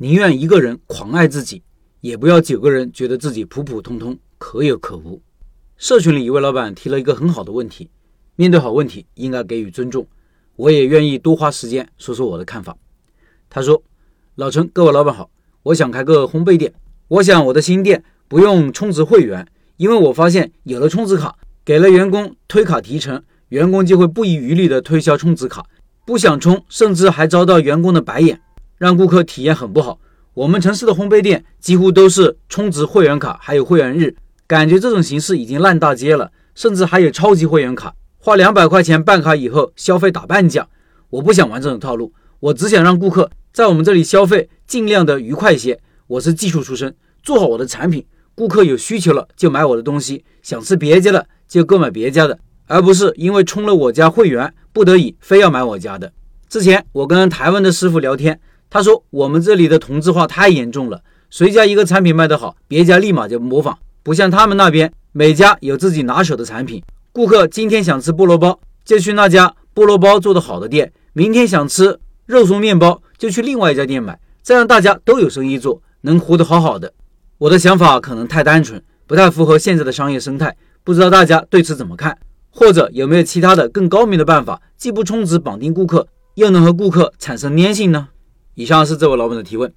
宁愿一个人狂爱自己，也不要九个人觉得自己普普通通、可有可无。社群里一位老板提了一个很好的问题：面对好问题，应该给予尊重。我也愿意多花时间说说我的看法。他说：“老陈，各位老板好，我想开个烘焙店。我想我的新店不用充值会员，因为我发现有了充值卡，给了员工推卡提成，员工就会不遗余力地推销充值卡，不想充，甚至还遭到员工的白眼。”让顾客体验很不好。我们城市的烘焙店几乎都是充值会员卡，还有会员日，感觉这种形式已经烂大街了。甚至还有超级会员卡，花两百块钱办卡以后，消费打半价。我不想玩这种套路，我只想让顾客在我们这里消费尽量的愉快些。我是技术出身，做好我的产品，顾客有需求了就买我的东西，想吃别家的就购买别家的，而不是因为充了我家会员，不得已非要买我家的。之前我跟台湾的师傅聊天。他说：“我们这里的同质化太严重了，谁家一个产品卖得好，别家立马就模仿，不像他们那边，每家有自己拿手的产品。顾客今天想吃菠萝包，就去那家菠萝包做得好的店；明天想吃肉松面包，就去另外一家店买。这样大家都有生意做，能活得好好的。我的想法可能太单纯，不太符合现在的商业生态，不知道大家对此怎么看？或者有没有其他的更高明的办法，既不充值绑定顾客，又能和顾客产生粘性呢？”以上是这位老板的提问。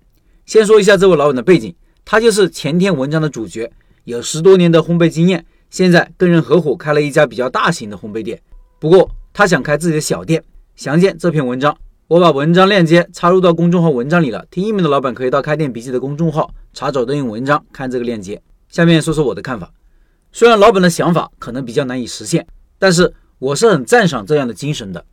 先说一下这位老板的背景，他就是前天文章的主角，有十多年的烘焙经验，现在跟人合伙开了一家比较大型的烘焙店。不过他想开自己的小店。详见这篇文章，我把文章链接插入到公众号文章里了。听音频的老板可以到开店笔记的公众号查找对应文章，看这个链接。下面说说我的看法。虽然老板的想法可能比较难以实现，但是我是很赞赏这样的精神的。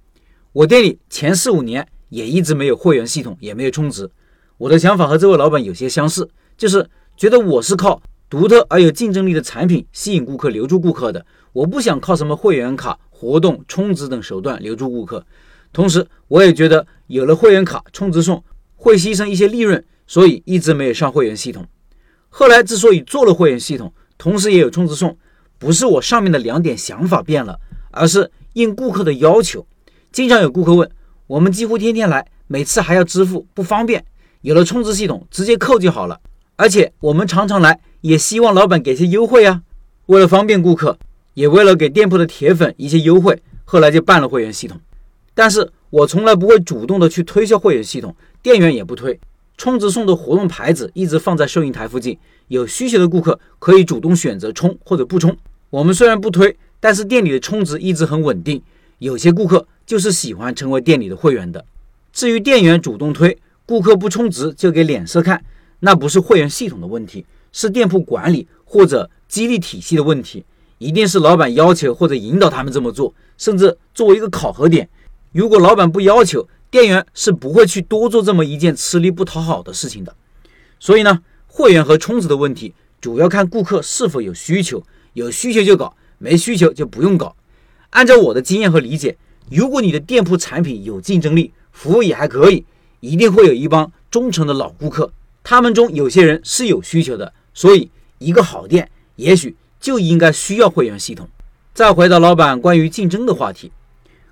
我店里前四五年。也一直没有会员系统，也没有充值。我的想法和这位老板有些相似，就是觉得我是靠独特而有竞争力的产品吸引顾客、留住顾客的。我不想靠什么会员卡、活动、充值等手段留住顾客。同时，我也觉得有了会员卡、充值送会牺牲一些利润，所以一直没有上会员系统。后来之所以做了会员系统，同时也有充值送，不是我上面的两点想法变了，而是应顾客的要求。经常有顾客问。我们几乎天天来，每次还要支付，不方便。有了充值系统，直接扣就好了。而且我们常常来，也希望老板给些优惠啊。为了方便顾客，也为了给店铺的铁粉一些优惠，后来就办了会员系统。但是我从来不会主动的去推销会员系统，店员也不推。充值送的活动牌子一直放在收银台附近，有需求的顾客可以主动选择充或者不充。我们虽然不推，但是店里的充值一直很稳定。有些顾客。就是喜欢成为店里的会员的。至于店员主动推，顾客不充值就给脸色看，那不是会员系统的问题，是店铺管理或者激励体系的问题。一定是老板要求或者引导他们这么做，甚至作为一个考核点。如果老板不要求，店员是不会去多做这么一件吃力不讨好的事情的。所以呢，会员和充值的问题主要看顾客是否有需求，有需求就搞，没需求就不用搞。按照我的经验和理解。如果你的店铺产品有竞争力，服务也还可以，一定会有一帮忠诚的老顾客。他们中有些人是有需求的，所以一个好店也许就应该需要会员系统。再回到老板关于竞争的话题，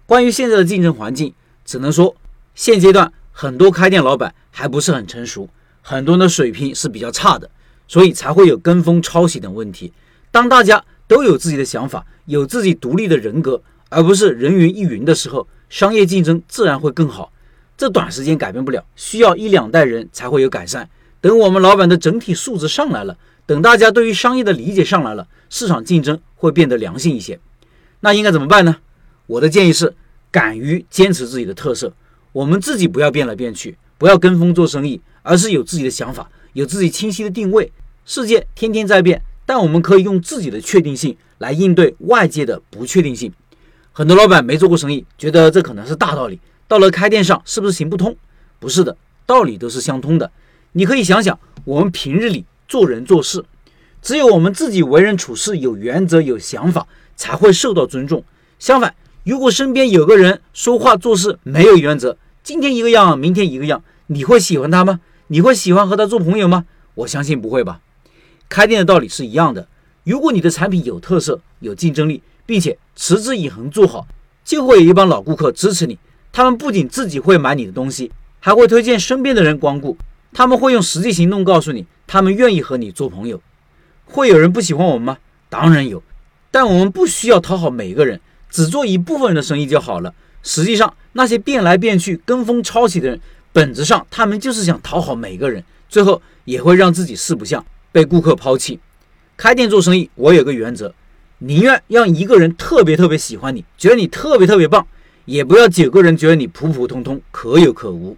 关于现在的竞争环境，只能说现阶段很多开店老板还不是很成熟，很多人的水平是比较差的，所以才会有跟风抄袭等问题。当大家都有自己的想法，有自己独立的人格。而不是人云亦云的时候，商业竞争自然会更好。这短时间改变不了，需要一两代人才会有改善。等我们老板的整体素质上来了，等大家对于商业的理解上来了，市场竞争会变得良性一些。那应该怎么办呢？我的建议是，敢于坚持自己的特色。我们自己不要变来变去，不要跟风做生意，而是有自己的想法，有自己清晰的定位。世界天天在变，但我们可以用自己的确定性来应对外界的不确定性。很多老板没做过生意，觉得这可能是大道理。到了开店上，是不是行不通？不是的，道理都是相通的。你可以想想，我们平日里做人做事，只有我们自己为人处事有原则、有想法，才会受到尊重。相反，如果身边有个人说话做事没有原则，今天一个样，明天一个样，你会喜欢他吗？你会喜欢和他做朋友吗？我相信不会吧。开店的道理是一样的。如果你的产品有特色、有竞争力，并且持之以恒做好，就会有一帮老顾客支持你。他们不仅自己会买你的东西，还会推荐身边的人光顾。他们会用实际行动告诉你，他们愿意和你做朋友。会有人不喜欢我们吗？当然有，但我们不需要讨好每个人，只做一部分人的生意就好了。实际上，那些变来变去、跟风抄袭的人，本质上他们就是想讨好每个人，最后也会让自己四不像，被顾客抛弃。开店做生意，我有个原则：宁愿让一个人特别特别喜欢你，觉得你特别特别棒，也不要九个人觉得你普普通通、可有可无。